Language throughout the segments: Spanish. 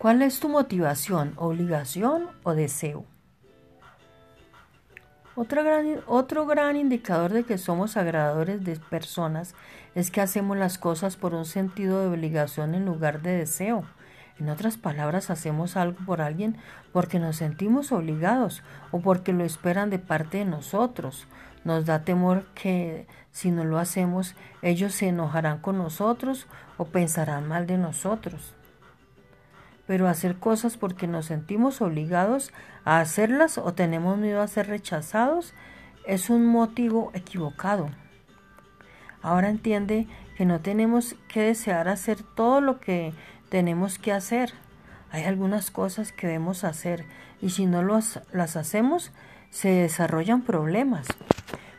¿Cuál es tu motivación, obligación o deseo? Otro gran, otro gran, indicador de que somos agradadores de personas es que hacemos las cosas por un sentido de obligación en lugar de deseo. En otras palabras, hacemos algo por alguien porque nos sentimos obligados o porque lo esperan de parte de nosotros. Nos da temor que si no lo hacemos, ellos se enojarán con nosotros o pensarán mal de nosotros pero hacer cosas porque nos sentimos obligados a hacerlas o tenemos miedo a ser rechazados es un motivo equivocado. Ahora entiende que no tenemos que desear hacer todo lo que tenemos que hacer. Hay algunas cosas que debemos hacer y si no las hacemos se desarrollan problemas.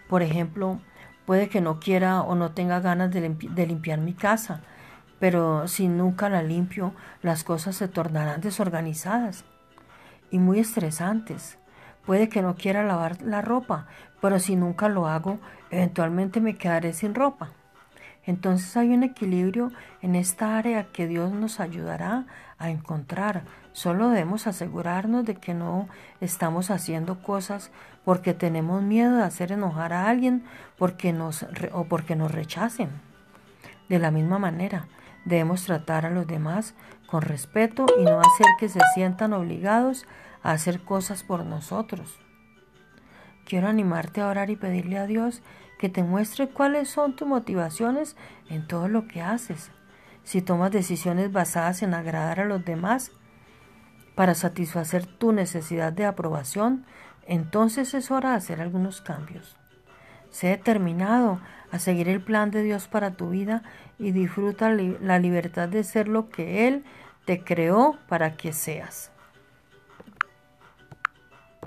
Por ejemplo, puede que no quiera o no tenga ganas de, limpiar mi casa pero si nunca la limpio, las cosas se tornarán desorganizadas y muy estresantes. Puede que no quiera lavar la ropa, pero si nunca lo hago, eventualmente me quedaré sin ropa. Entonces hay un equilibrio en esta área que Dios nos ayudará a encontrar. Solo debemos asegurarnos de que no estamos haciendo cosas porque tenemos miedo de hacer enojar a alguien porque nos, o porque nos rechacen. De la misma manera, Debemos tratar a los demás con respeto y no hacer que se sientan obligados a hacer cosas por nosotros. Quiero animarte a orar y pedirle a Dios que te muestre cuáles son tus motivaciones en todo lo que haces. Si tomas decisiones basadas en agradar a los demás para satisfacer tu necesidad de aprobación, entonces es hora de hacer algunos cambios. Sé determinado a seguir el plan de Dios para tu vida y disfruta la libertad de ser lo que Él te creó para que seas.